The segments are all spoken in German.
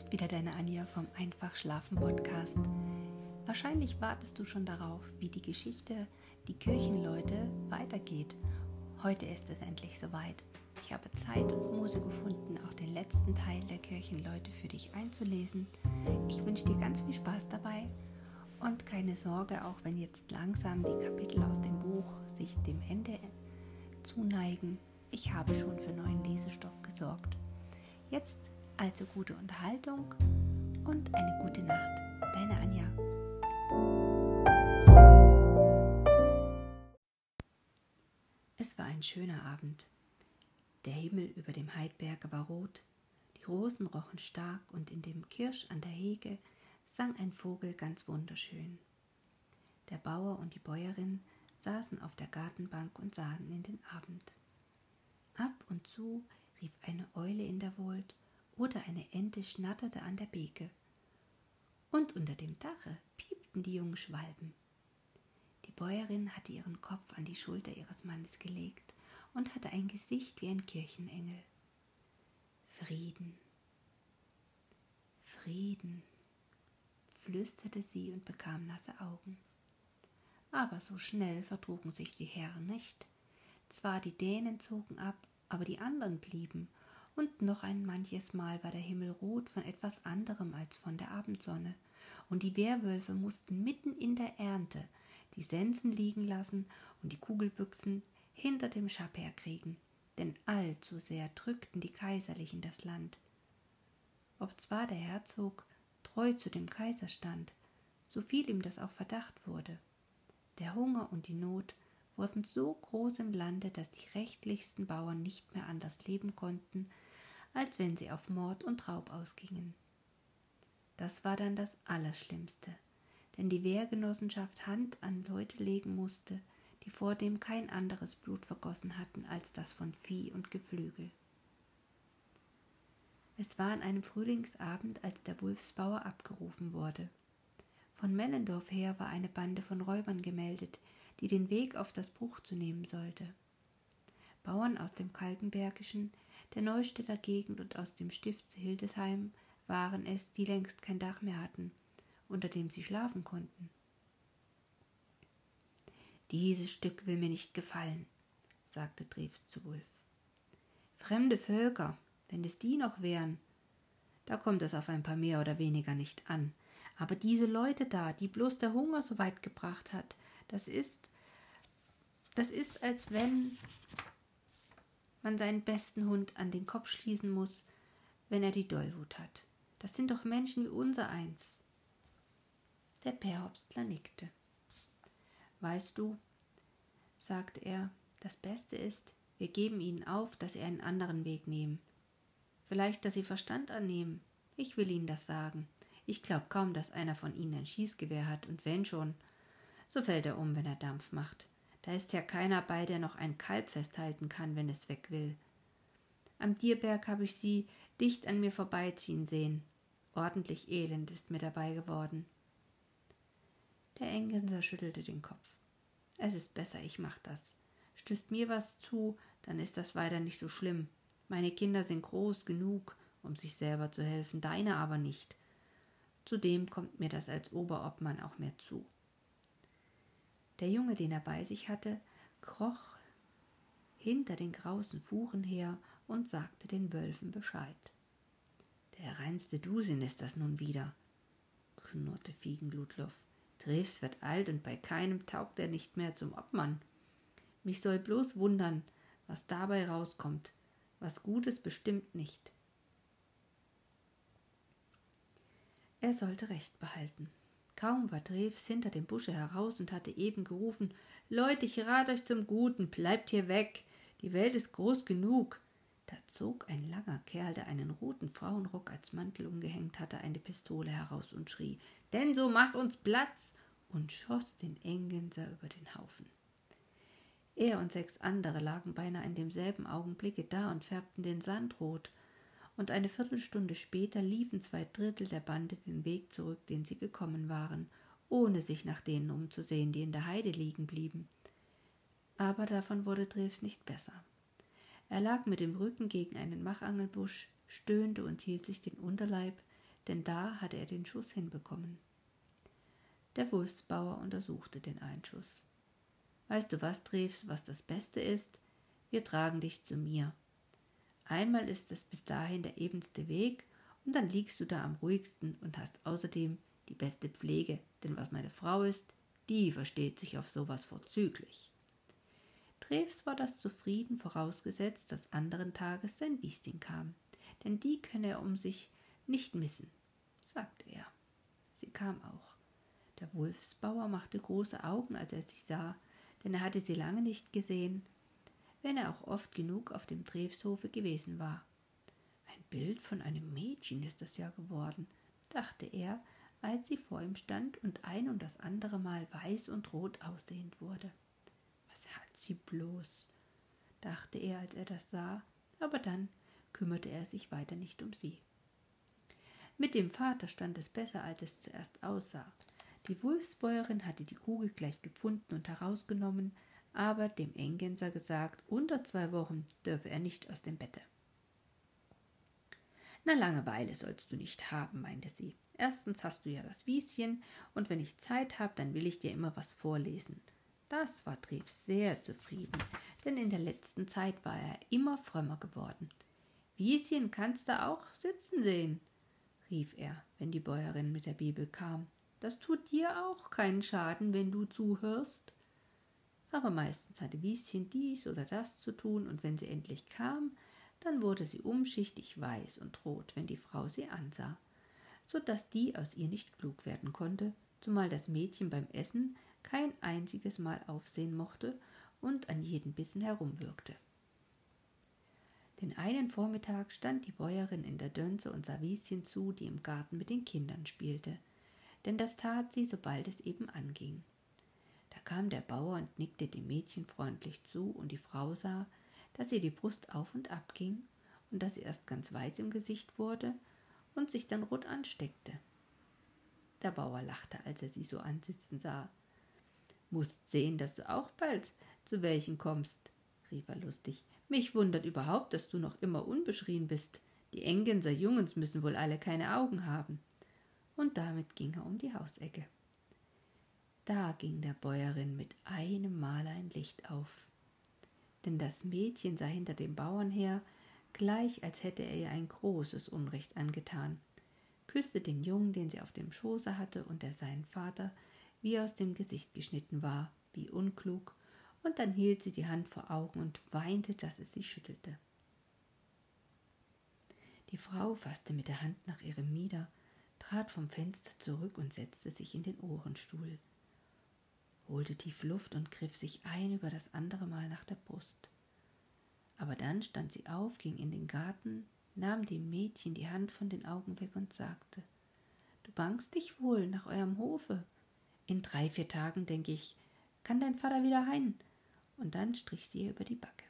ist wieder deine Anja vom Einfach Schlafen Podcast. Wahrscheinlich wartest du schon darauf, wie die Geschichte Die Kirchenleute weitergeht. Heute ist es endlich soweit. Ich habe Zeit und Muse gefunden, auch den letzten Teil der Kirchenleute für dich einzulesen. Ich wünsche dir ganz viel Spaß dabei und keine Sorge, auch wenn jetzt langsam die Kapitel aus dem Buch sich dem Ende zuneigen. Ich habe schon für neuen Lesestoff gesorgt. Jetzt also gute Unterhaltung und eine gute Nacht. Deine Anja. Es war ein schöner Abend. Der Himmel über dem Heidberge war rot, die Rosen rochen stark und in dem Kirsch an der Hege sang ein Vogel ganz wunderschön. Der Bauer und die Bäuerin saßen auf der Gartenbank und sahen in den Abend. Ab und zu rief eine Eule in der Wold oder eine Ente schnatterte an der Beeke. Und unter dem Dache piepten die jungen Schwalben. Die Bäuerin hatte ihren Kopf an die Schulter ihres Mannes gelegt und hatte ein Gesicht wie ein Kirchenengel. Frieden, Frieden, flüsterte sie und bekam nasse Augen. Aber so schnell vertrugen sich die Herren nicht. Zwar die Dänen zogen ab, aber die anderen blieben und noch ein manches Mal war der Himmel rot von etwas anderem als von der Abendsonne, und die Werwölfe mussten mitten in der Ernte die Sensen liegen lassen und die Kugelbüchsen hinter dem Schab herkriegen, denn allzu sehr drückten die Kaiserlichen das Land. Ob zwar der Herzog treu zu dem Kaiser stand, so viel ihm das auch Verdacht wurde. Der Hunger und die Not wurden so groß im Lande, dass die rechtlichsten Bauern nicht mehr anders leben konnten, als wenn sie auf Mord und Raub ausgingen. Das war dann das Allerschlimmste, denn die Wehrgenossenschaft Hand an Leute legen musste, die vordem kein anderes Blut vergossen hatten als das von Vieh und Geflügel. Es war an einem Frühlingsabend, als der Wulfsbauer abgerufen wurde. Von Mellendorf her war eine Bande von Räubern gemeldet, die den Weg auf das Bruch zu nehmen sollte. Bauern aus dem Kaltenbergischen, der Neustädter Gegend und aus dem Stift Hildesheim waren es, die längst kein Dach mehr hatten, unter dem sie schlafen konnten. Dieses Stück will mir nicht gefallen, sagte Treves zu Wulf. Fremde Völker, wenn es die noch wären, da kommt es auf ein paar mehr oder weniger nicht an. Aber diese Leute da, die bloß der Hunger so weit gebracht hat, das ist, das ist, als wenn man seinen besten Hund an den Kopf schließen muss, wenn er die Dollwut hat. Das sind doch Menschen wie unser eins. Der Perhopstler nickte. Weißt du, sagte er, das Beste ist, wir geben ihnen auf, dass sie einen anderen Weg nehmen. Vielleicht, dass sie Verstand annehmen. Ich will ihnen das sagen. Ich glaube kaum, dass einer von ihnen ein Schießgewehr hat, und wenn schon, so fällt er um, wenn er Dampf macht. Da ist ja keiner bei, der noch ein Kalb festhalten kann, wenn es weg will. Am Dierberg habe ich sie dicht an mir vorbeiziehen sehen. Ordentlich elend ist mir dabei geworden. Der Engenser schüttelte den Kopf. Es ist besser, ich mach das. Stößt mir was zu, dann ist das weiter nicht so schlimm. Meine Kinder sind groß genug, um sich selber zu helfen, deine aber nicht. Zudem kommt mir das als Oberobmann auch mehr zu. Der Junge, den er bei sich hatte, kroch hinter den grausen Fuhren her und sagte den Wölfen Bescheid. Der reinste Dusin ist das nun wieder, knurrte Fiegenglutloff. Treves wird alt und bei keinem taugt er nicht mehr zum Obmann. Mich soll bloß wundern, was dabei rauskommt. Was Gutes bestimmt nicht. Er sollte Recht behalten. Kaum war Treves hinter dem Busche heraus und hatte eben gerufen Leute, ich rat euch zum Guten, bleibt hier weg. Die Welt ist groß genug. Da zog ein langer Kerl, der einen roten Frauenrock als Mantel umgehängt hatte, eine Pistole heraus und schrie Denn so mach uns Platz und schoss den Engenser über den Haufen. Er und sechs andere lagen beinahe in demselben Augenblicke da und färbten den Sand rot, und eine Viertelstunde später liefen zwei Drittel der Bande den Weg zurück, den sie gekommen waren, ohne sich nach denen umzusehen, die in der Heide liegen blieben. Aber davon wurde Treves nicht besser. Er lag mit dem Rücken gegen einen Machangelbusch, stöhnte und hielt sich den Unterleib, denn da hatte er den Schuss hinbekommen. Der Wolfsbauer untersuchte den Einschuss. Weißt du was, Treves, was das Beste ist? Wir tragen dich zu mir. Einmal ist es bis dahin der ebenste Weg, und dann liegst du da am ruhigsten und hast außerdem die beste Pflege, denn was meine Frau ist, die versteht sich auf sowas vorzüglich. Treves war das zufrieden, vorausgesetzt, dass anderen Tages sein Wiestin kam, denn die könne er um sich nicht missen, sagte er. Sie kam auch. Der Wolfsbauer machte große Augen, als er sie sah, denn er hatte sie lange nicht gesehen, wenn er auch oft genug auf dem Trevshofe gewesen war. Ein Bild von einem Mädchen ist das ja geworden, dachte er, als sie vor ihm stand und ein und das andere Mal weiß und rot aussehend wurde. Was hat sie bloß? dachte er, als er das sah, aber dann kümmerte er sich weiter nicht um sie. Mit dem Vater stand es besser, als es zuerst aussah. Die Wulfsbäuerin hatte die Kugel gleich gefunden und herausgenommen, aber dem Engenser gesagt, unter zwei Wochen dürfe er nicht aus dem Bette. Na, Langeweile sollst du nicht haben, meinte sie. Erstens hast du ja das Wieschen, und wenn ich Zeit habe, dann will ich dir immer was vorlesen. Das war Treves sehr zufrieden, denn in der letzten Zeit war er immer frömmer geworden. Wieschen kannst du auch sitzen sehen, rief er, wenn die Bäuerin mit der Bibel kam. Das tut dir auch keinen Schaden, wenn du zuhörst. Aber meistens hatte Wieschen dies oder das zu tun, und wenn sie endlich kam, dann wurde sie umschichtig weiß und rot, wenn die Frau sie ansah, so dass die aus ihr nicht klug werden konnte, zumal das Mädchen beim Essen kein einziges Mal aufsehen mochte und an jeden Bissen herumwirkte. Den einen Vormittag stand die Bäuerin in der Dönse und sah Wieschen zu, die im Garten mit den Kindern spielte denn das tat sie, sobald es eben anging. Da kam der Bauer und nickte dem Mädchen freundlich zu, und die Frau sah, dass ihr die Brust auf und ab ging und dass sie erst ganz weiß im Gesicht wurde und sich dann rot ansteckte. Der Bauer lachte, als er sie so ansitzen sah. Mußt sehen, dass du auch bald zu welchen kommst, rief er lustig. Mich wundert überhaupt, dass du noch immer unbeschrien bist. Die Engenser Jungens müssen wohl alle keine Augen haben und damit ging er um die Hausecke. Da ging der Bäuerin mit einem Mal ein Licht auf, denn das Mädchen sah hinter dem Bauern her, gleich als hätte er ihr ein großes Unrecht angetan, küsste den Jungen, den sie auf dem Schoße hatte und der seinen Vater wie aus dem Gesicht geschnitten war, wie unklug, und dann hielt sie die Hand vor Augen und weinte, dass es sie schüttelte. Die Frau fasste mit der Hand nach ihrem Mieder, trat vom Fenster zurück und setzte sich in den Ohrenstuhl, holte tief Luft und griff sich ein über das andere Mal nach der Brust. Aber dann stand sie auf, ging in den Garten, nahm dem Mädchen die Hand von den Augen weg und sagte Du bangst dich wohl nach eurem Hofe. In drei, vier Tagen, denke ich, kann dein Vater wieder heim. Und dann strich sie ihr über die Backe.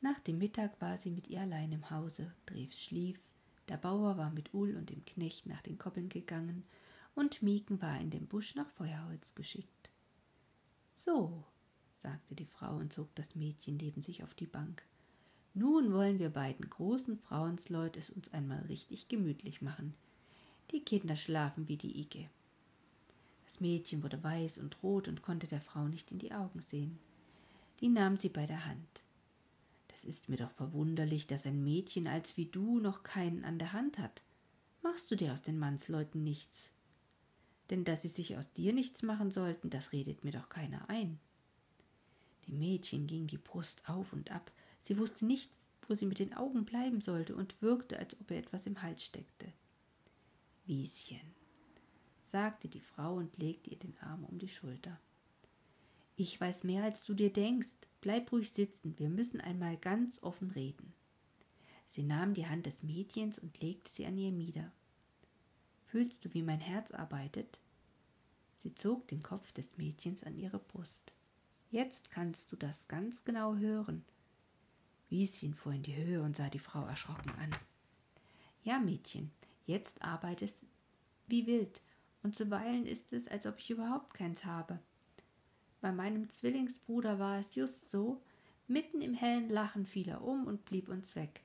Nach dem Mittag war sie mit ihr allein im Hause. Drews schlief, der Bauer war mit Uhl und dem Knecht nach den Koppeln gegangen, und Mieken war in den Busch nach Feuerholz geschickt. So, sagte die Frau und zog das Mädchen neben sich auf die Bank. Nun wollen wir beiden großen Frauensleut es uns einmal richtig gemütlich machen. Die Kinder schlafen wie die Igge. Das Mädchen wurde weiß und rot und konnte der Frau nicht in die Augen sehen. Die nahm sie bei der Hand. Es ist mir doch verwunderlich, dass ein Mädchen als wie du noch keinen an der Hand hat. Machst du dir aus den Mannsleuten nichts? Denn dass sie sich aus dir nichts machen sollten, das redet mir doch keiner ein. Dem Mädchen ging die Brust auf und ab. Sie wusste nicht, wo sie mit den Augen bleiben sollte und wirkte, als ob ihr etwas im Hals steckte. Wieschen, sagte die Frau und legte ihr den Arm um die Schulter. Ich weiß mehr, als du dir denkst. Bleib ruhig sitzen, wir müssen einmal ganz offen reden. Sie nahm die Hand des Mädchens und legte sie an ihr Mieder. Fühlst du, wie mein Herz arbeitet? Sie zog den Kopf des Mädchens an ihre Brust. Jetzt kannst du das ganz genau hören. Wieschen fuhr in die Höhe und sah die Frau erschrocken an. Ja, Mädchen, jetzt arbeitest wie wild, und zuweilen ist es, als ob ich überhaupt keins habe. Bei meinem Zwillingsbruder war es just so, mitten im hellen Lachen fiel er um und blieb uns weg.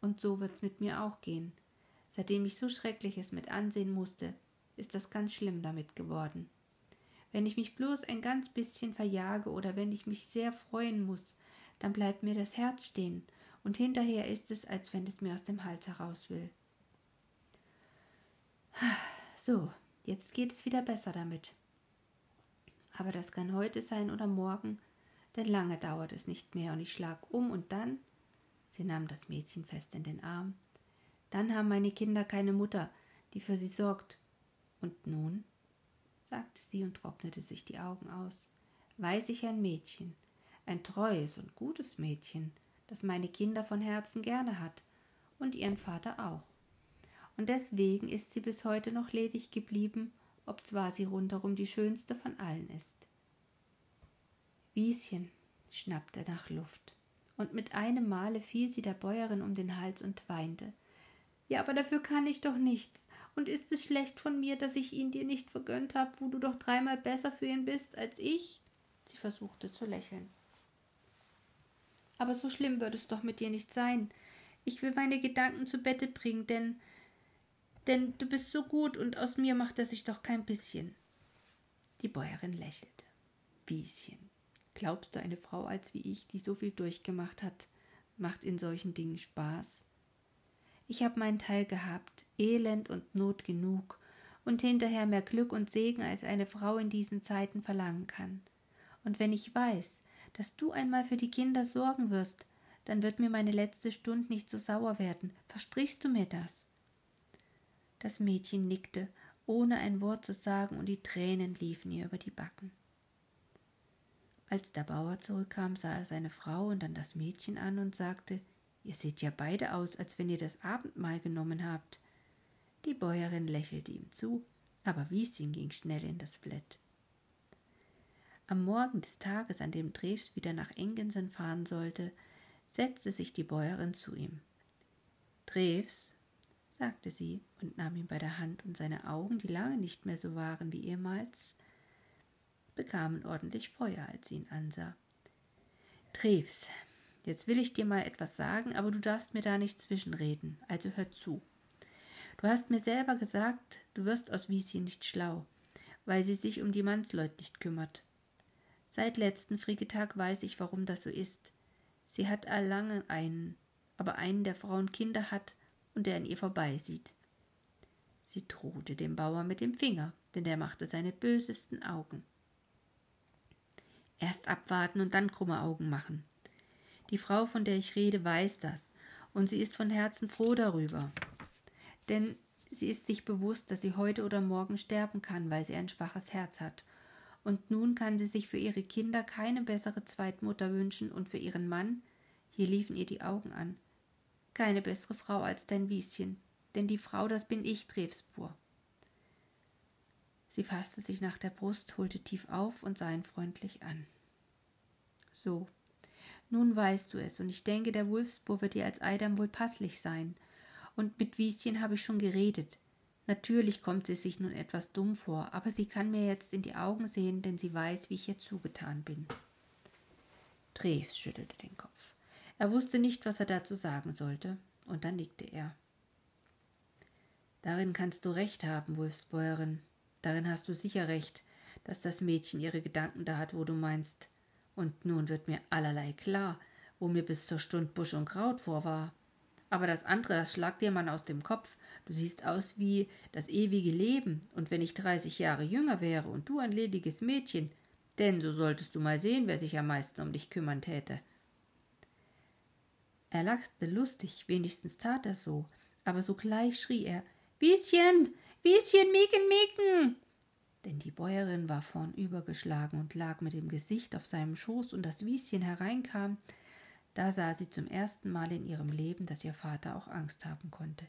Und so wird's mit mir auch gehen. Seitdem ich so Schreckliches mit ansehen musste, ist das ganz schlimm damit geworden. Wenn ich mich bloß ein ganz bisschen verjage oder wenn ich mich sehr freuen muss, dann bleibt mir das Herz stehen, und hinterher ist es, als wenn es mir aus dem Hals heraus will. So, jetzt geht es wieder besser damit. Aber das kann heute sein oder morgen, denn lange dauert es nicht mehr und ich schlag um und dann, sie nahm das Mädchen fest in den Arm, dann haben meine Kinder keine Mutter, die für sie sorgt. Und nun, sagte sie und trocknete sich die Augen aus, weiß ich ein Mädchen, ein treues und gutes Mädchen, das meine Kinder von Herzen gerne hat und ihren Vater auch. Und deswegen ist sie bis heute noch ledig geblieben, obzwar sie rundherum die schönste von allen ist. Wieschen schnappte nach Luft, und mit einem Male fiel sie der Bäuerin um den Hals und weinte. Ja, aber dafür kann ich doch nichts. Und ist es schlecht von mir, dass ich ihn dir nicht vergönnt habe, wo du doch dreimal besser für ihn bist als ich? Sie versuchte zu lächeln. Aber so schlimm wird es doch mit dir nicht sein. Ich will meine Gedanken zu Bette bringen, denn denn du bist so gut und aus mir macht er sich doch kein bisschen. Die Bäuerin lächelte. Bieschen, glaubst du, eine Frau als wie ich, die so viel durchgemacht hat, macht in solchen Dingen Spaß? Ich habe meinen Teil gehabt, Elend und Not genug, und hinterher mehr Glück und Segen, als eine Frau in diesen Zeiten verlangen kann. Und wenn ich weiß, dass du einmal für die Kinder sorgen wirst, dann wird mir meine letzte Stunde nicht so sauer werden. Versprichst du mir das? Das Mädchen nickte, ohne ein Wort zu sagen, und die Tränen liefen ihr über die Backen. Als der Bauer zurückkam, sah er seine Frau und dann das Mädchen an und sagte Ihr seht ja beide aus, als wenn ihr das Abendmahl genommen habt. Die Bäuerin lächelte ihm zu, aber Wieschen ging schnell in das Flett. Am Morgen des Tages, an dem Drews wieder nach Engensen fahren sollte, setzte sich die Bäuerin zu ihm. Drews, sagte sie und nahm ihn bei der Hand, und seine Augen, die lange nicht mehr so waren wie ehemals, bekamen ordentlich Feuer, als sie ihn ansah. Treves, jetzt will ich dir mal etwas sagen, aber du darfst mir da nicht zwischenreden, also hör zu. Du hast mir selber gesagt, du wirst aus Wieschen nicht schlau, weil sie sich um die Mannsleut nicht kümmert. Seit letzten Friegetag weiß ich, warum das so ist. Sie hat allange einen, aber einen, der Frauen Kinder hat, und der an ihr vorbeisieht. Sie drohte dem Bauer mit dem Finger, denn der machte seine bösesten Augen. Erst abwarten und dann krumme Augen machen. Die Frau, von der ich rede, weiß das, und sie ist von Herzen froh darüber. Denn sie ist sich bewusst, dass sie heute oder morgen sterben kann, weil sie ein schwaches Herz hat. Und nun kann sie sich für ihre Kinder keine bessere Zweitmutter wünschen und für ihren Mann, hier liefen ihr die Augen an, keine bessere Frau als dein Wieschen, denn die Frau, das bin ich, Trefspur. Sie fasste sich nach der Brust, holte tief auf und sah ihn freundlich an. So, nun weißt du es, und ich denke, der Wulfsbur wird dir als Eidam wohl passlich sein. Und mit Wieschen habe ich schon geredet. Natürlich kommt sie sich nun etwas dumm vor, aber sie kann mir jetzt in die Augen sehen, denn sie weiß, wie ich ihr zugetan bin. Treves schüttelte den Kopf. Er wusste nicht, was er dazu sagen sollte, und dann nickte er. Darin kannst du recht haben, Wulfsbäuerin. Darin hast du sicher recht, dass das Mädchen ihre Gedanken da hat, wo du meinst. Und nun wird mir allerlei klar, wo mir bis zur Stund Busch und Kraut vor war. Aber das andere, das schlagt dir man aus dem Kopf. Du siehst aus wie das ewige Leben. Und wenn ich dreißig Jahre jünger wäre und du ein lediges Mädchen, denn so solltest du mal sehen, wer sich am meisten um dich kümmern täte. Er lachte lustig, wenigstens tat er so, aber sogleich schrie er Wieschen, Wieschen, Mieken, Mieken. Denn die Bäuerin war vornübergeschlagen und lag mit dem Gesicht auf seinem Schoß, und das Wieschen hereinkam, da sah sie zum ersten Mal in ihrem Leben, dass ihr Vater auch Angst haben konnte.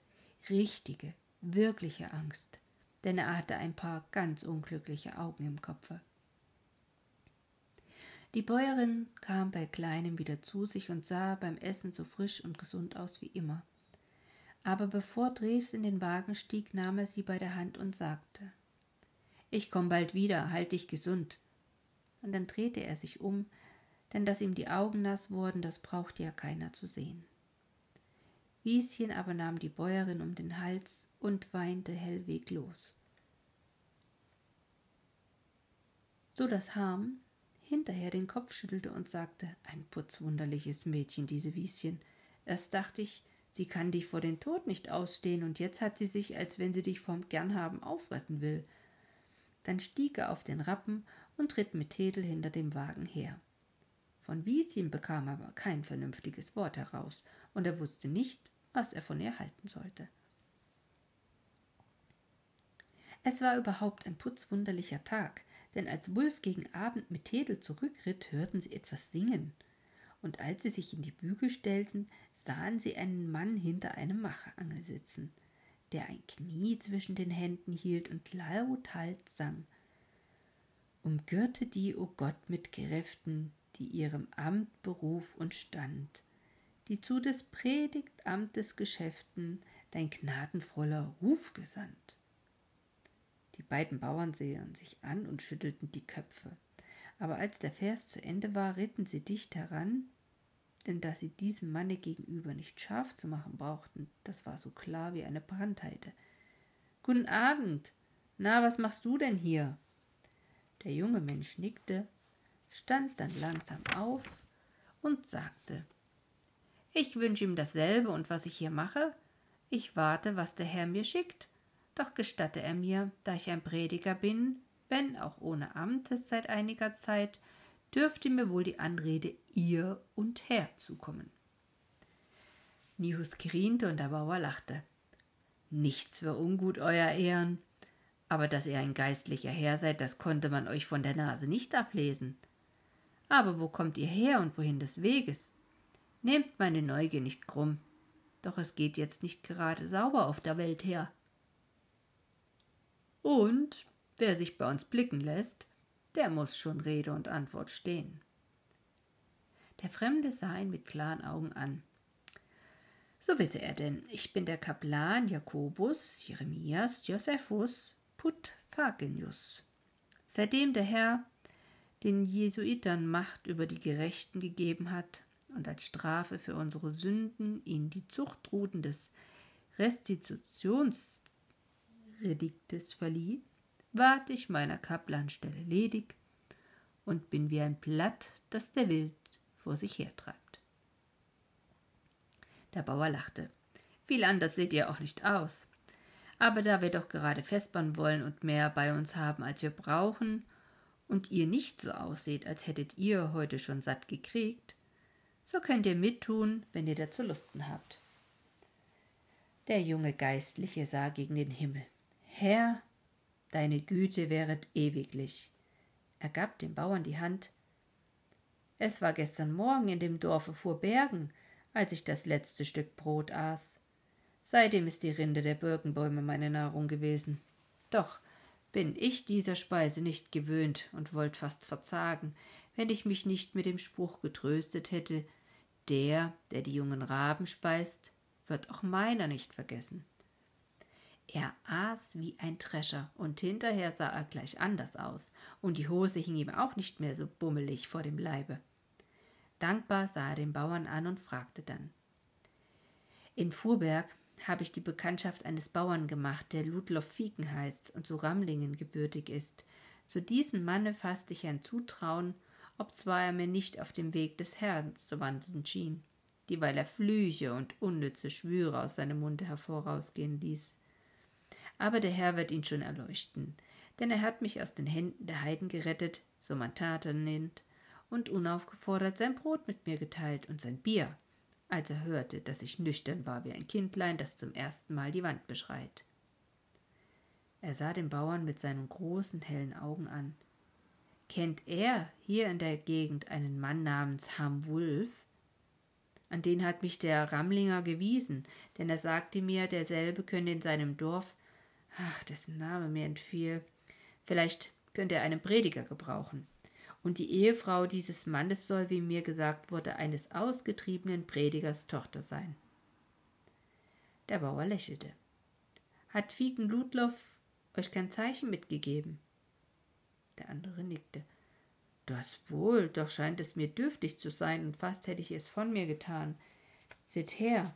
Richtige, wirkliche Angst, denn er hatte ein paar ganz unglückliche Augen im Kopfe. Die Bäuerin kam bei Kleinem wieder zu sich und sah beim Essen so frisch und gesund aus wie immer. Aber bevor Drews in den Wagen stieg, nahm er sie bei der Hand und sagte Ich komm bald wieder, halt dich gesund. Und dann drehte er sich um, denn dass ihm die Augen nass wurden, das brauchte ja keiner zu sehen. Wieschen aber nahm die Bäuerin um den Hals und weinte hellweg los. So dass Harm hinterher den Kopf schüttelte und sagte, ein putzwunderliches Mädchen, diese Wieschen. Erst dachte ich, sie kann dich vor den Tod nicht ausstehen, und jetzt hat sie sich, als wenn sie dich vom Gernhaben auffressen will. Dann stieg er auf den Rappen und ritt mit Tedel hinter dem Wagen her. Von Wieschen bekam er aber kein vernünftiges Wort heraus, und er wusste nicht, was er von ihr halten sollte. Es war überhaupt ein putzwunderlicher Tag, denn als Wulf gegen Abend mit Tedel zurückritt, hörten sie etwas singen. Und als sie sich in die Bügel stellten, sahen sie einen Mann hinter einem Macherangel sitzen, der ein Knie zwischen den Händen hielt und lauthals sang. Umgürte die, o oh Gott, mit Kräften, die ihrem Amt, Beruf und Stand, die zu des Predigtamtes Geschäften dein gnadenvoller Ruf gesandt. Die beiden Bauern sehen sich an und schüttelten die Köpfe. Aber als der Vers zu Ende war, ritten sie dicht heran, denn dass sie diesem Manne gegenüber nicht scharf zu machen brauchten, das war so klar wie eine Brandheide. Guten Abend. Na, was machst du denn hier? Der junge Mensch nickte, stand dann langsam auf und sagte Ich wünsche ihm dasselbe und was ich hier mache? Ich warte, was der Herr mir schickt. Doch gestatte er mir, da ich ein Prediger bin, wenn auch ohne Amtes seit einiger Zeit, dürfte mir wohl die Anrede ihr und Herr zukommen. Nihus griente und der Bauer lachte. Nichts für ungut, Euer Ehren. Aber dass ihr ein geistlicher Herr seid, das konnte man euch von der Nase nicht ablesen. Aber wo kommt ihr her und wohin des Weges? Nehmt meine Neugier nicht krumm. Doch es geht jetzt nicht gerade sauber auf der Welt her. Und wer sich bei uns blicken lässt, der muss schon Rede und Antwort stehen. Der Fremde sah ihn mit klaren Augen an. So wisse er denn, ich bin der Kaplan Jakobus Jeremias Josephus Putfagenius. Seitdem der Herr den Jesuitern Macht über die Gerechten gegeben hat und als Strafe für unsere Sünden ihnen die Zuchtruten des Restitutions Rediktes verlieh, ward ich meiner Kaplanstelle ledig und bin wie ein Blatt, das der Wild vor sich hertreibt. Der Bauer lachte. Viel anders seht ihr auch nicht aus. Aber da wir doch gerade festbauen wollen und mehr bei uns haben, als wir brauchen, und ihr nicht so ausseht, als hättet ihr heute schon satt gekriegt, so könnt ihr mittun, wenn ihr dazu Lusten habt. Der junge Geistliche sah gegen den Himmel. Herr, deine Güte wäret ewiglich. Er gab dem Bauern die Hand. Es war gestern Morgen in dem Dorfe vor Bergen, als ich das letzte Stück Brot aß. Seitdem ist die Rinde der Birkenbäume meine Nahrung gewesen. Doch bin ich dieser Speise nicht gewöhnt und wollt fast verzagen, wenn ich mich nicht mit dem Spruch getröstet hätte, der, der die jungen Raben speist, wird auch meiner nicht vergessen. Er aß wie ein Drescher, und hinterher sah er gleich anders aus, und die Hose hing ihm auch nicht mehr so bummelig vor dem Leibe. Dankbar sah er den Bauern an und fragte dann In Fuhrberg habe ich die Bekanntschaft eines Bauern gemacht, der Ludloff Fieken heißt und zu Ramlingen gebürtig ist. Zu diesem Manne fasste ich ein Zutrauen, obzwar er mir nicht auf dem Weg des Herrn zu wandeln schien, dieweil er Flüche und unnütze Schwüre aus seinem Munde hervorausgehen ließ aber der Herr wird ihn schon erleuchten, denn er hat mich aus den Händen der Heiden gerettet, so man Taten nennt, und unaufgefordert sein Brot mit mir geteilt und sein Bier, als er hörte, dass ich nüchtern war wie ein Kindlein, das zum ersten Mal die Wand beschreit. Er sah den Bauern mit seinen großen hellen Augen an. Kennt er hier in der Gegend einen Mann namens Ham Wulf? An den hat mich der Ramlinger gewiesen, denn er sagte mir, derselbe könne in seinem Dorf ach, dessen Name mir entfiel. Vielleicht könnte er einen Prediger gebrauchen. Und die Ehefrau dieses Mannes soll, wie mir gesagt wurde, eines ausgetriebenen Predigers Tochter sein. Der Bauer lächelte. Hat Fieken Ludloff euch kein Zeichen mitgegeben? Der andere nickte. Das wohl, doch scheint es mir dürftig zu sein, und fast hätte ich es von mir getan. Seht her.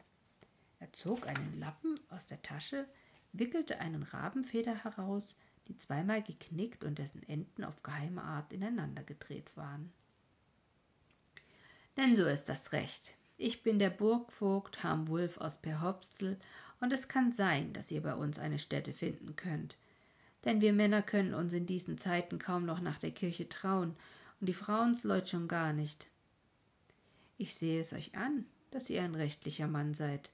Er zog einen Lappen aus der Tasche, wickelte einen Rabenfeder heraus, die zweimal geknickt und dessen Enden auf geheime Art ineinander gedreht waren. Denn so ist das Recht. Ich bin der Burgvogt Harm Wulf aus Perhopstel, und es kann sein, dass ihr bei uns eine Stätte finden könnt. Denn wir Männer können uns in diesen Zeiten kaum noch nach der Kirche trauen, und die Frauensleut schon gar nicht. Ich sehe es euch an, dass ihr ein rechtlicher Mann seid.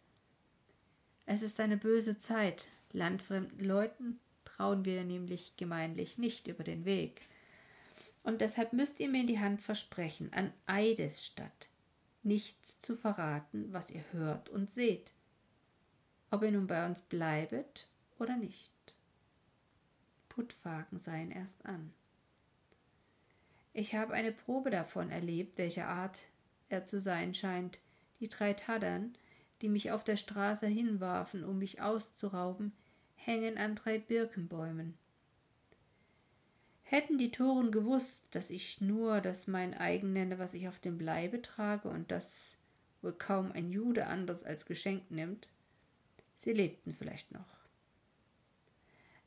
Es ist eine böse Zeit. Landfremden Leuten trauen wir nämlich gemeinlich nicht über den Weg. Und deshalb müsst ihr mir in die Hand versprechen, an Eides statt nichts zu verraten, was ihr hört und seht, ob ihr nun bei uns bleibet oder nicht. Puttwagen seien erst an. Ich habe eine Probe davon erlebt, welcher Art er zu sein scheint. Die drei Taddern, die mich auf der Straße hinwarfen, um mich auszurauben, hängen an drei Birkenbäumen. Hätten die Toren gewusst, dass ich nur das mein eigen nenne, was ich auf dem Leibe trage und das wohl kaum ein Jude anders als Geschenk nimmt, sie lebten vielleicht noch.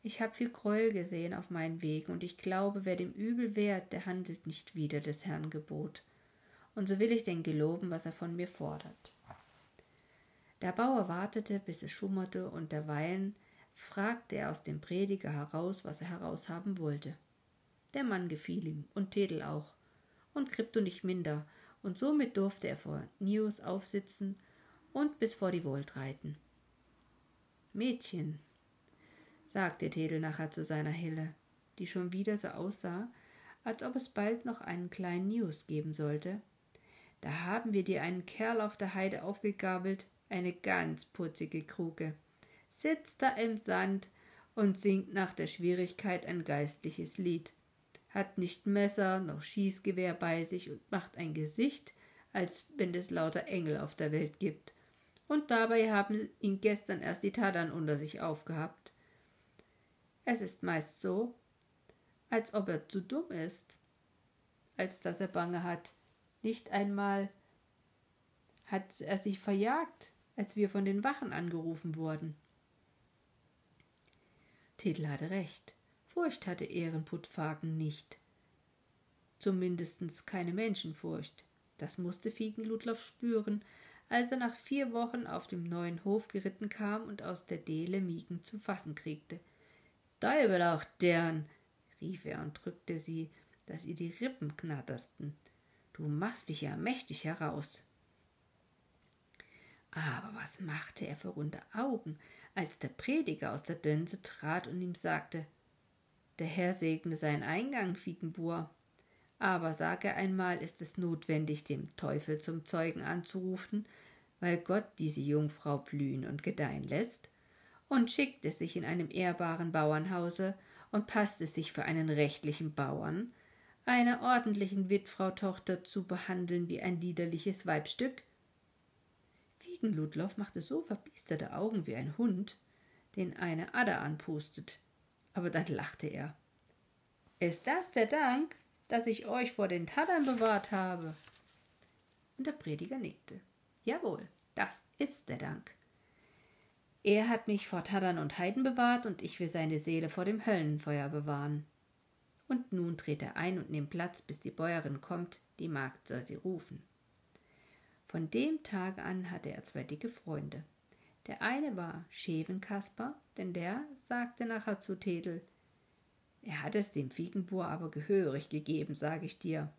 Ich habe viel Gräuel gesehen auf meinen Wegen, und ich glaube, wer dem Übel wehrt, der handelt nicht wider des Herrn Gebot. Und so will ich denn geloben, was er von mir fordert. Der Bauer wartete, bis es schummerte, und derweilen fragte er aus dem Prediger heraus, was er heraushaben wollte. Der Mann gefiel ihm, und Tedel auch, und Krypto nicht minder, und somit durfte er vor Nios aufsitzen und bis vor die Wold reiten. Mädchen, sagte Tedel nachher zu seiner Hille, die schon wieder so aussah, als ob es bald noch einen kleinen Nius geben sollte. Da haben wir dir einen Kerl auf der Heide aufgegabelt, eine ganz putzige Kruke, sitzt da im Sand und singt nach der Schwierigkeit ein geistliches Lied, hat nicht Messer noch Schießgewehr bei sich und macht ein Gesicht, als wenn es lauter Engel auf der Welt gibt. Und dabei haben ihn gestern erst die Tadern unter sich aufgehabt. Es ist meist so, als ob er zu dumm ist, als dass er Bange hat. Nicht einmal hat er sich verjagt, als wir von den Wachen angerufen wurden. Titel hatte recht. Furcht hatte Ehrenputtfagen nicht. Zumindest keine Menschenfurcht. Das musste Fiegenludloff spüren, als er nach vier Wochen auf dem neuen Hof geritten kam und aus der Dele Miegen zu fassen kriegte. Deubel auch deren, rief er und drückte sie, dass ihr die Rippen knattersten. Du machst dich ja mächtig heraus. Aber was machte er für runde Augen, als der Prediger aus der Dönse trat und ihm sagte, der Herr segne seinen Eingang, Fiegenbur. Aber sage einmal, ist es notwendig, dem Teufel zum Zeugen anzurufen, weil Gott diese Jungfrau blühen und gedeihen lässt? Und schickte sich in einem ehrbaren Bauernhause und passte sich für einen rechtlichen Bauern, einer ordentlichen Witfrau-Tochter zu behandeln wie ein liederliches Weibstück? Fliegen Ludloff machte so verbiesterte Augen wie ein Hund, den eine Adder anpustet. Aber dann lachte er. Ist das der Dank, dass ich euch vor den Taddern bewahrt habe? Und der Prediger nickte. Jawohl, das ist der Dank. Er hat mich vor Taddern und Heiden bewahrt, und ich will seine Seele vor dem Höllenfeuer bewahren. Und nun dreht er ein und nimmt Platz, bis die Bäuerin kommt, die Magd soll sie rufen. Von dem Tag an hatte er zwei dicke Freunde. Der eine war Schevenkasper, denn der sagte nachher zu Tedel, er hat es dem Fiegenbur aber gehörig gegeben, sage ich dir.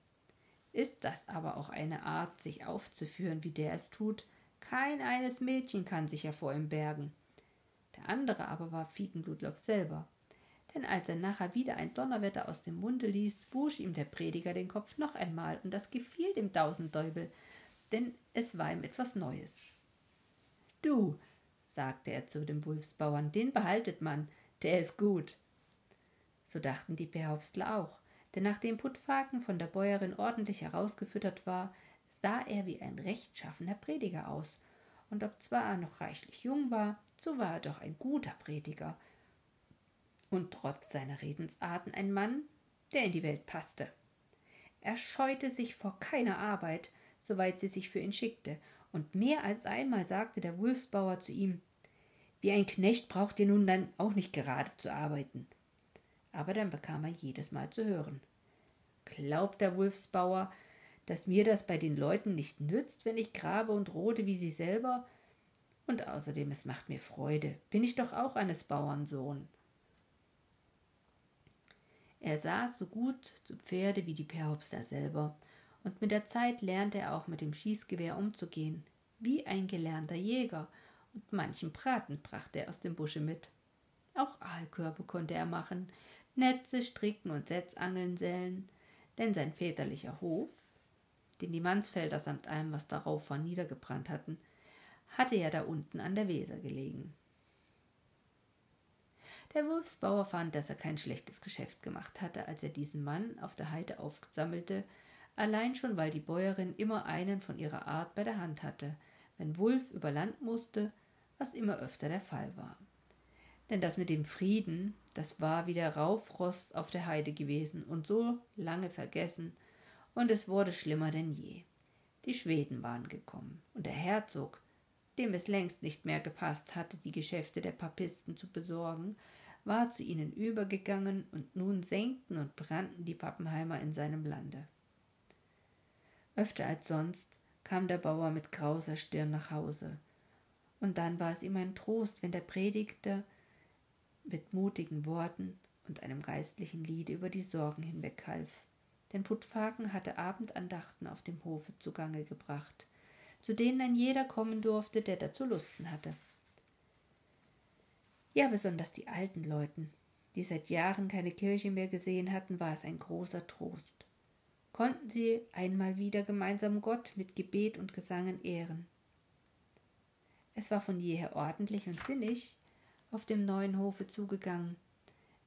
Ist das aber auch eine Art, sich aufzuführen, wie der es tut? Kein eines Mädchen kann sich ja vor ihm bergen. Der andere aber war Fiegenblutloff selber. Denn als er nachher wieder ein Donnerwetter aus dem Munde ließ, wusch ihm der Prediger den Kopf noch einmal, und das gefiel dem Tausendäubel, denn es war ihm etwas Neues. Du, sagte er zu dem Wulfsbauern, den behaltet man, der ist gut. So dachten die Bärhopstler auch, denn nachdem Puttfaken von der Bäuerin ordentlich herausgefüttert war, sah er wie ein rechtschaffener Prediger aus, und obzwar er noch reichlich jung war, so war er doch ein guter Prediger und trotz seiner Redensarten ein Mann, der in die Welt passte. Er scheute sich vor keiner Arbeit, soweit sie sich für ihn schickte, und mehr als einmal sagte der Wulfsbauer zu ihm Wie ein Knecht braucht ihr nun dann auch nicht gerade zu arbeiten. Aber dann bekam er jedes Mal zu hören. Glaubt der Wulfsbauer, dass mir das bei den Leuten nicht nützt, wenn ich grabe und rode wie sie selber? Und außerdem, es macht mir Freude. Bin ich doch auch eines Bauernsohn. Er saß so gut zu Pferde wie die Perhopster selber, und mit der Zeit lernte er auch mit dem Schießgewehr umzugehen, wie ein gelernter Jäger, und manchen Braten brachte er aus dem Busche mit. Auch Aalkörbe konnte er machen, Netze stricken und Setzangeln säen, denn sein väterlicher Hof, den die Mansfelder samt allem, was darauf war, niedergebrannt hatten, hatte ja da unten an der Weser gelegen. Der Wurfsbauer fand, dass er kein schlechtes Geschäft gemacht hatte, als er diesen Mann auf der Heide aufsammelte, allein schon, weil die Bäuerin immer einen von ihrer Art bei der Hand hatte, wenn Wulf über Land musste, was immer öfter der Fall war. Denn das mit dem Frieden, das war wie der Raufrost auf der Heide gewesen und so lange vergessen, und es wurde schlimmer denn je. Die Schweden waren gekommen, und der Herzog, dem es längst nicht mehr gepasst hatte, die Geschäfte der Papisten zu besorgen, war zu ihnen übergegangen, und nun senkten und brannten die Pappenheimer in seinem Lande. Öfter als sonst kam der Bauer mit grauser Stirn nach Hause, und dann war es ihm ein Trost, wenn der Predigter mit mutigen Worten und einem geistlichen Liede über die Sorgen hinweghalf. Denn Putfaken hatte Abendandachten auf dem Hofe zugange gebracht, zu denen ein jeder kommen durfte, der dazu Lusten hatte. Ja, besonders die alten Leuten, die seit Jahren keine Kirche mehr gesehen hatten, war es ein großer Trost. Konnten sie einmal wieder gemeinsam Gott mit Gebet und Gesangen ehren. Es war von jeher ordentlich und sinnig auf dem neuen Hofe zugegangen,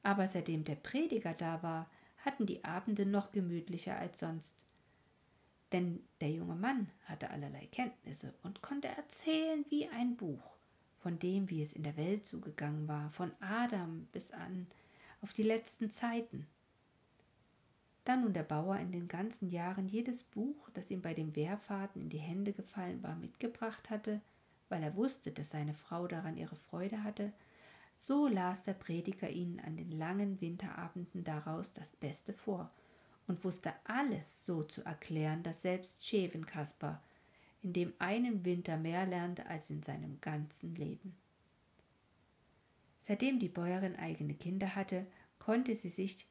aber seitdem der Prediger da war, hatten die Abende noch gemütlicher als sonst denn der junge Mann hatte allerlei Kenntnisse und konnte erzählen wie ein Buch von dem, wie es in der Welt zugegangen war, von Adam bis an auf die letzten Zeiten. Da nun der Bauer in den ganzen Jahren jedes Buch, das ihm bei den Wehrfahrten in die Hände gefallen war, mitgebracht hatte, weil er wusste, dass seine Frau daran ihre Freude hatte, so las der Prediger ihnen an den langen Winterabenden daraus das Beste vor und wusste alles so zu erklären, dass selbst Schevenkasper in dem einen Winter mehr lernte als in seinem ganzen Leben. Seitdem die Bäuerin eigene Kinder hatte, konnte sie sich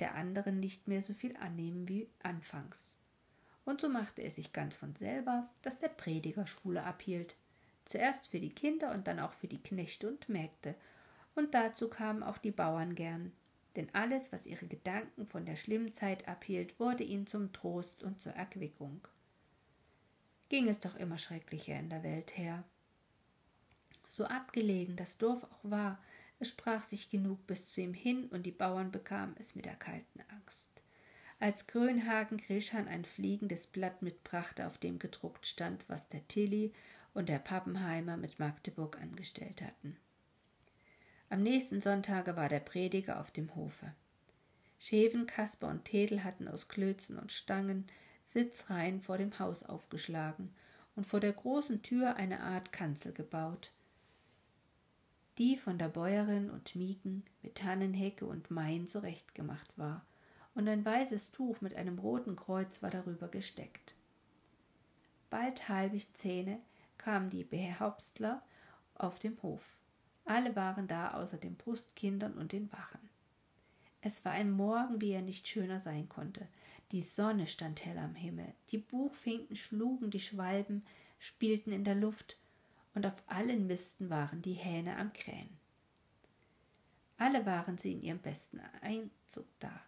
der anderen nicht mehr so viel annehmen wie anfangs. Und so machte es sich ganz von selber, dass der Prediger Schule abhielt, zuerst für die Kinder und dann auch für die Knechte und Mägde, und dazu kamen auch die Bauern gern, denn alles, was ihre Gedanken von der schlimmen Zeit abhielt, wurde ihnen zum Trost und zur Erquickung. Ging es doch immer schrecklicher in der Welt her. So abgelegen das Dorf auch war, es sprach sich genug bis zu ihm hin, und die Bauern bekamen es mit der kalten Angst. Als Grönhagen Grischan ein fliegendes Blatt mitbrachte, auf dem gedruckt stand, was der Tilly und der Pappenheimer mit Magdeburg angestellt hatten. Am nächsten Sonntage war der Prediger auf dem Hofe. Scheven, Kasper und Tedel hatten aus Klötzen und Stangen Sitzreihen vor dem Haus aufgeschlagen und vor der großen Tür eine Art Kanzel gebaut, die von der Bäuerin und Mieken mit Tannenhecke und Maien zurechtgemacht war, und ein weißes Tuch mit einem roten Kreuz war darüber gesteckt. Bald halbig Zähne kamen die Behaupstler auf dem Hof. Alle waren da außer den Brustkindern und den Wachen. Es war ein Morgen, wie er nicht schöner sein konnte. Die Sonne stand hell am Himmel, die Buchfinken schlugen die Schwalben, spielten in der Luft, und auf allen Misten waren die Hähne am Krähen. Alle waren sie in ihrem besten Einzug da.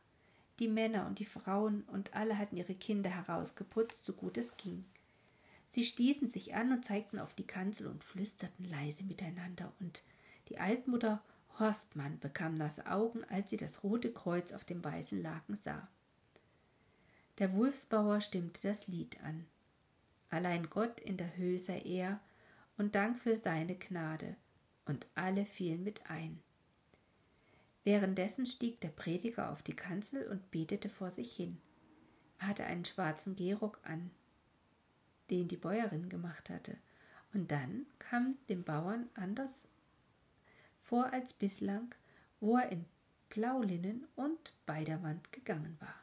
Die Männer und die Frauen und alle hatten ihre Kinder herausgeputzt, so gut es ging. Sie stießen sich an und zeigten auf die Kanzel und flüsterten leise miteinander und die Altmutter Horstmann bekam nasse Augen, als sie das rote Kreuz auf dem weißen Laken sah. Der Wulfsbauer stimmte das Lied an. Allein Gott in der Höhe sei er und Dank für seine Gnade, und alle fielen mit ein. Währenddessen stieg der Prediger auf die Kanzel und betete vor sich hin. Er hatte einen schwarzen Gehrock an. den die Bäuerin gemacht hatte. Und dann kam dem Bauern anders vor als bislang, wo er in Blaulinnen und bei der Wand gegangen war.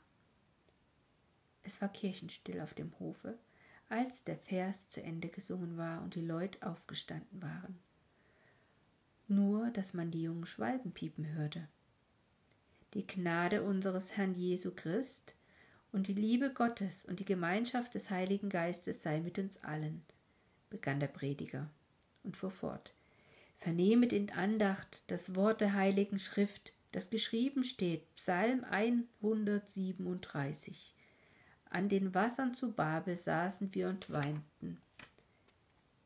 Es war kirchenstill auf dem Hofe, als der Vers zu Ende gesungen war und die Leute aufgestanden waren. Nur, dass man die jungen Schwalben piepen hörte. Die Gnade unseres Herrn Jesu Christ und die Liebe Gottes und die Gemeinschaft des Heiligen Geistes sei mit uns allen, begann der Prediger und fuhr fort. Vernehmet in Andacht das Wort der Heiligen Schrift, das geschrieben steht, Psalm 137. An den Wassern zu Babel saßen wir und weinten,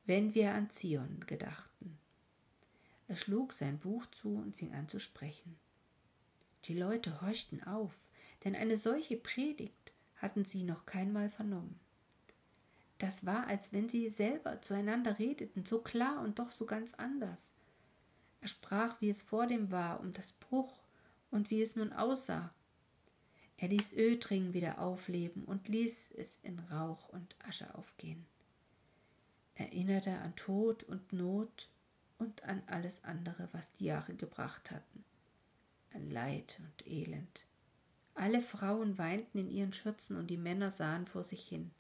wenn wir an Zion gedachten. Er schlug sein Buch zu und fing an zu sprechen. Die Leute horchten auf, denn eine solche Predigt hatten sie noch keinmal vernommen. Das war, als wenn sie selber zueinander redeten, so klar und doch so ganz anders. Er sprach, wie es vor dem war, um das Bruch und wie es nun aussah. Er ließ Ötring wieder aufleben und ließ es in Rauch und Asche aufgehen. Erinnerte an Tod und Not und an alles andere, was die Jahre gebracht hatten, an Leid und Elend. Alle Frauen weinten in ihren Schürzen und die Männer sahen vor sich hin.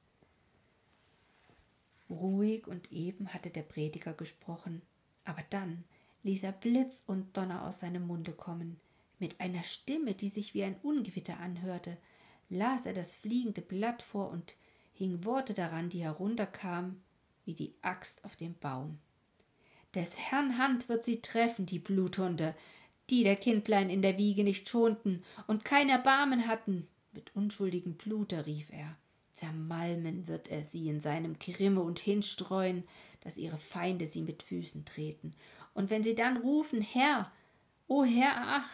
Ruhig und eben hatte der Prediger gesprochen, aber dann ließ er Blitz und Donner aus seinem Munde kommen. Mit einer Stimme, die sich wie ein Ungewitter anhörte, las er das fliegende Blatt vor und hing Worte daran, die herunterkamen wie die Axt auf dem Baum. Des Herrn Hand wird sie treffen, die Bluthunde, die der Kindlein in der Wiege nicht schonten und kein Erbarmen hatten. Mit unschuldigem Blute rief er. Zermalmen wird er sie in seinem Grimme und hinstreuen, dass ihre Feinde sie mit Füßen treten. Und wenn sie dann rufen, Herr, o Herr, ach,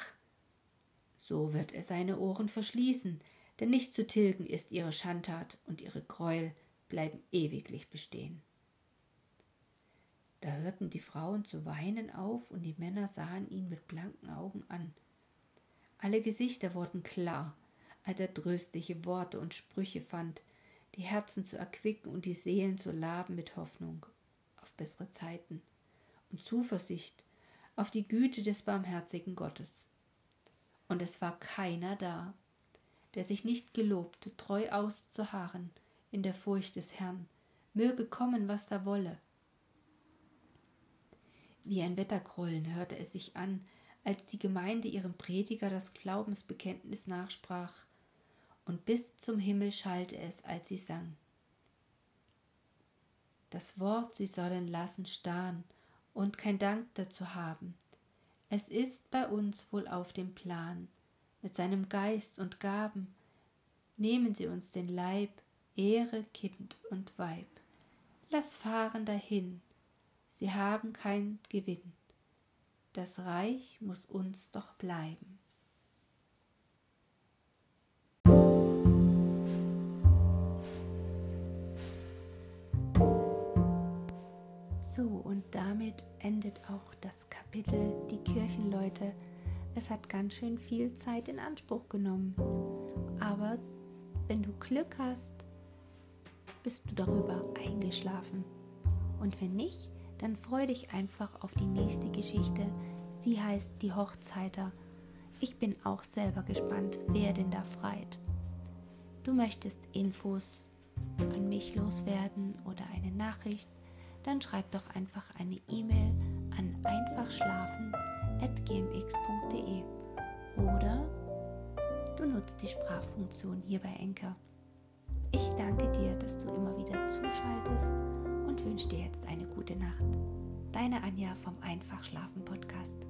so wird er seine Ohren verschließen, denn nicht zu tilgen ist ihre Schandtat und ihre Greuel bleiben ewiglich bestehen. Da hörten die Frauen zu weinen auf und die Männer sahen ihn mit blanken Augen an. Alle Gesichter wurden klar, als er tröstliche Worte und Sprüche fand, die Herzen zu erquicken und die Seelen zu laben mit Hoffnung auf bessere Zeiten und Zuversicht auf die Güte des barmherzigen Gottes. Und es war keiner da, der sich nicht gelobte, treu auszuharren in der Furcht des Herrn, möge kommen, was da wolle. Wie ein Wettergrollen hörte es sich an, als die Gemeinde ihrem Prediger das Glaubensbekenntnis nachsprach und bis zum Himmel schallte es, als sie sang. Das Wort sie sollen lassen starren und kein Dank dazu haben. Es ist bei uns wohl auf dem Plan, mit seinem Geist und Gaben nehmen sie uns den Leib, Ehre, Kind und Weib. Lass fahren dahin, sie haben kein Gewinn. Das Reich muss uns doch bleiben. So, und damit endet auch das Kapitel Die Kirchenleute. Es hat ganz schön viel Zeit in Anspruch genommen. Aber wenn du Glück hast, bist du darüber eingeschlafen. Und wenn nicht, dann freu dich einfach auf die nächste Geschichte. Sie heißt Die Hochzeiter. Ich bin auch selber gespannt, wer denn da freit. Du möchtest Infos an mich loswerden oder eine Nachricht, dann schreib doch einfach eine E-Mail an einfachschlafen.gmx.de oder du nutzt die Sprachfunktion hier bei Enker. Ich danke dir, dass du immer wieder zuschaltest und wünsche dir jetzt eine gute Nacht. Deine Anja vom Einfachschlafen Podcast.